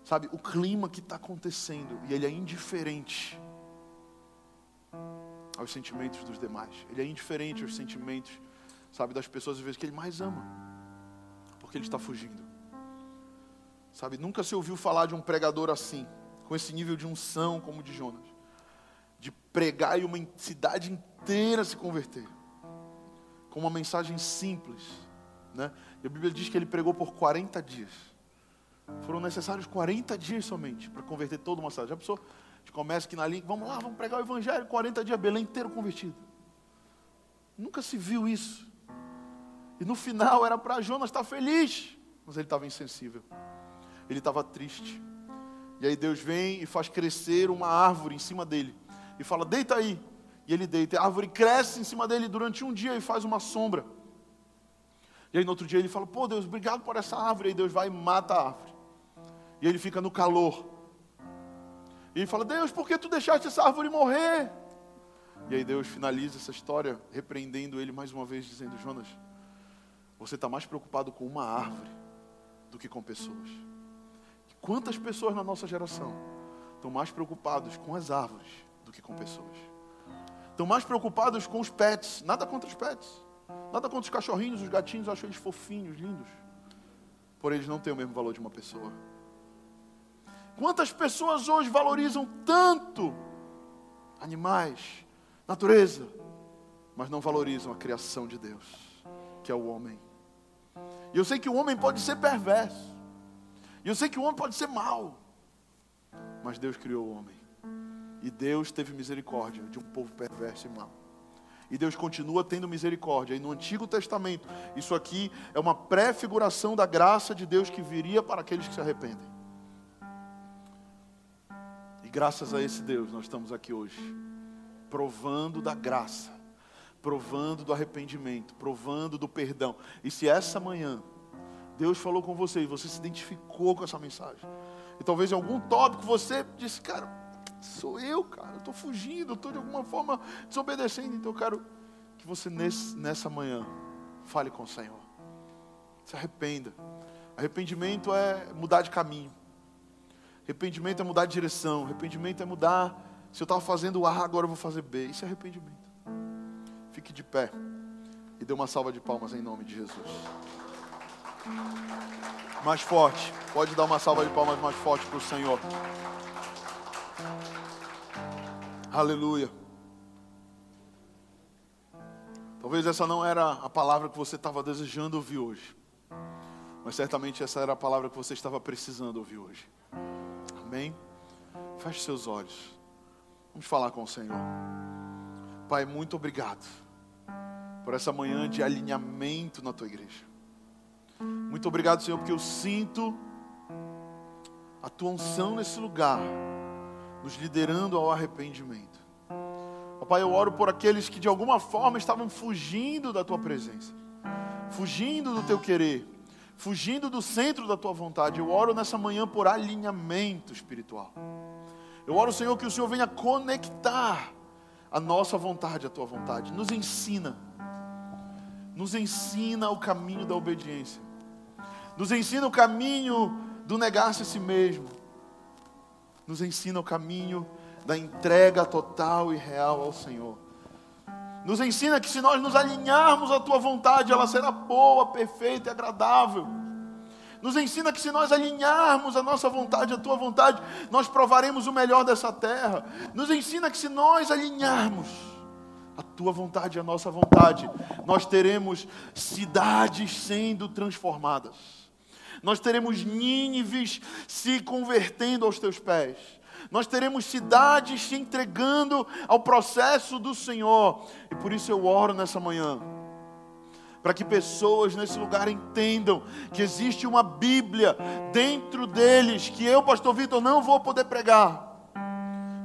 sabe, o clima que está acontecendo. E ele é indiferente aos sentimentos dos demais. Ele é indiferente aos sentimentos, sabe, das pessoas às vezes que ele mais ama porque ele está fugindo. Sabe, nunca se ouviu falar de um pregador assim, com esse nível de unção como o de Jonas, de pregar e uma cidade inteira se converter, com uma mensagem simples, né? E a Bíblia diz que ele pregou por 40 dias. Foram necessários 40 dias somente para converter toda uma cidade. Já pensou? A gente começa aqui na linha, vamos lá, vamos pregar o Evangelho, 40 dias, Belém inteiro convertido. Nunca se viu isso. E no final era para Jonas estar feliz, mas ele estava insensível. Ele estava triste. E aí Deus vem e faz crescer uma árvore em cima dele. E fala: Deita aí. E ele deita. A árvore cresce em cima dele durante um dia e faz uma sombra. E aí no outro dia ele fala: Pô, Deus, obrigado por essa árvore. E Deus vai e mata a árvore. E ele fica no calor. E ele fala: Deus, por que tu deixaste essa árvore morrer? E aí Deus finaliza essa história repreendendo ele mais uma vez, dizendo: Jonas, você está mais preocupado com uma árvore do que com pessoas. E quantas pessoas na nossa geração estão mais preocupados com as árvores do que com pessoas? Estão mais preocupados com os pets, nada contra os pets, nada contra os cachorrinhos, os gatinhos, eu acho eles fofinhos, lindos. Porém, eles não têm o mesmo valor de uma pessoa. Quantas pessoas hoje valorizam tanto animais, natureza, mas não valorizam a criação de Deus, que é o homem. E eu sei que o homem pode ser perverso. E eu sei que o homem pode ser mau. Mas Deus criou o homem. E Deus teve misericórdia de um povo perverso e mau. E Deus continua tendo misericórdia. E no Antigo Testamento, isso aqui é uma prefiguração da graça de Deus que viria para aqueles que se arrependem. E graças a esse Deus, nós estamos aqui hoje, provando da graça provando do arrependimento, provando do perdão. E se essa manhã Deus falou com você e você se identificou com essa mensagem, e talvez em algum tópico você disse, cara, sou eu, cara, eu estou fugindo, estou de alguma forma desobedecendo, então eu quero que você nesse, nessa manhã fale com o Senhor. Se arrependa. Arrependimento é mudar de caminho. Arrependimento é mudar de direção. Arrependimento é mudar. Se eu estava fazendo A, agora eu vou fazer B. Isso é arrependimento. Fique de pé e dê uma salva de palmas em nome de Jesus. Mais forte, pode dar uma salva de palmas mais forte para o Senhor. Aleluia. Talvez essa não era a palavra que você estava desejando ouvir hoje, mas certamente essa era a palavra que você estava precisando ouvir hoje. Amém? Feche seus olhos. Vamos falar com o Senhor. Pai, muito obrigado por essa manhã de alinhamento na tua igreja. Muito obrigado, Senhor, porque eu sinto a tua unção nesse lugar, nos liderando ao arrependimento. Papai, eu oro por aqueles que de alguma forma estavam fugindo da tua presença, fugindo do teu querer, fugindo do centro da tua vontade. Eu oro nessa manhã por alinhamento espiritual. Eu oro, Senhor, que o Senhor venha conectar a nossa vontade à tua vontade. Nos ensina nos ensina o caminho da obediência, nos ensina o caminho do negar-se a si mesmo, nos ensina o caminho da entrega total e real ao Senhor. Nos ensina que se nós nos alinharmos à tua vontade, ela será boa, perfeita e agradável. Nos ensina que se nós alinharmos a nossa vontade à tua vontade, nós provaremos o melhor dessa terra. Nos ensina que se nós alinharmos tua vontade e a nossa vontade, nós teremos cidades sendo transformadas, nós teremos Nínives se convertendo aos teus pés, nós teremos cidades se entregando ao processo do Senhor, e por isso eu oro nessa manhã para que pessoas nesse lugar entendam que existe uma Bíblia dentro deles que eu, pastor Vitor, não vou poder pregar,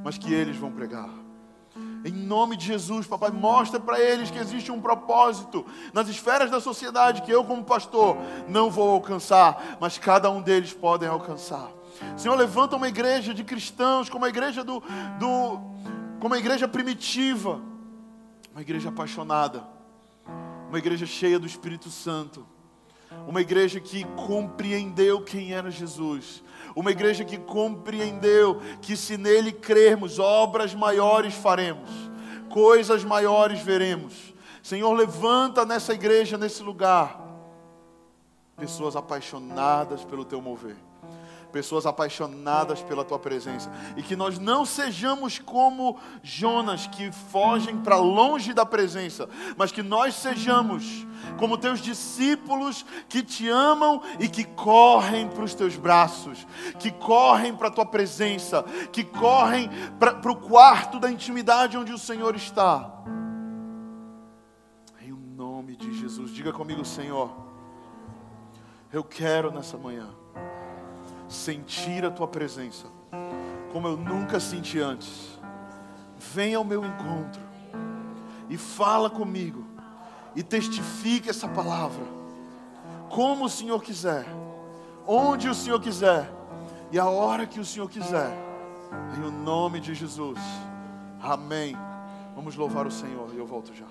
mas que eles vão pregar. Em nome de Jesus, papai, mostra para eles que existe um propósito nas esferas da sociedade que eu, como pastor, não vou alcançar, mas cada um deles podem alcançar. Senhor, levanta uma igreja de cristãos, como a igreja do, do como a igreja primitiva, uma igreja apaixonada, uma igreja cheia do Espírito Santo, uma igreja que compreendeu quem era Jesus, uma igreja que compreendeu que se nele crermos, obras maiores faremos, coisas maiores veremos. Senhor, levanta nessa igreja, nesse lugar, pessoas apaixonadas pelo teu mover pessoas apaixonadas pela tua presença. E que nós não sejamos como Jonas que fogem para longe da presença, mas que nós sejamos como teus discípulos que te amam e que correm para os teus braços, que correm para a tua presença, que correm para o quarto da intimidade onde o Senhor está. Em nome de Jesus, diga comigo, Senhor, eu quero nessa manhã sentir a tua presença como eu nunca senti antes. Venha ao meu encontro e fala comigo e testifique essa palavra. Como o Senhor quiser, onde o Senhor quiser e a hora que o Senhor quiser. Em o nome de Jesus. Amém. Vamos louvar o Senhor e eu volto já.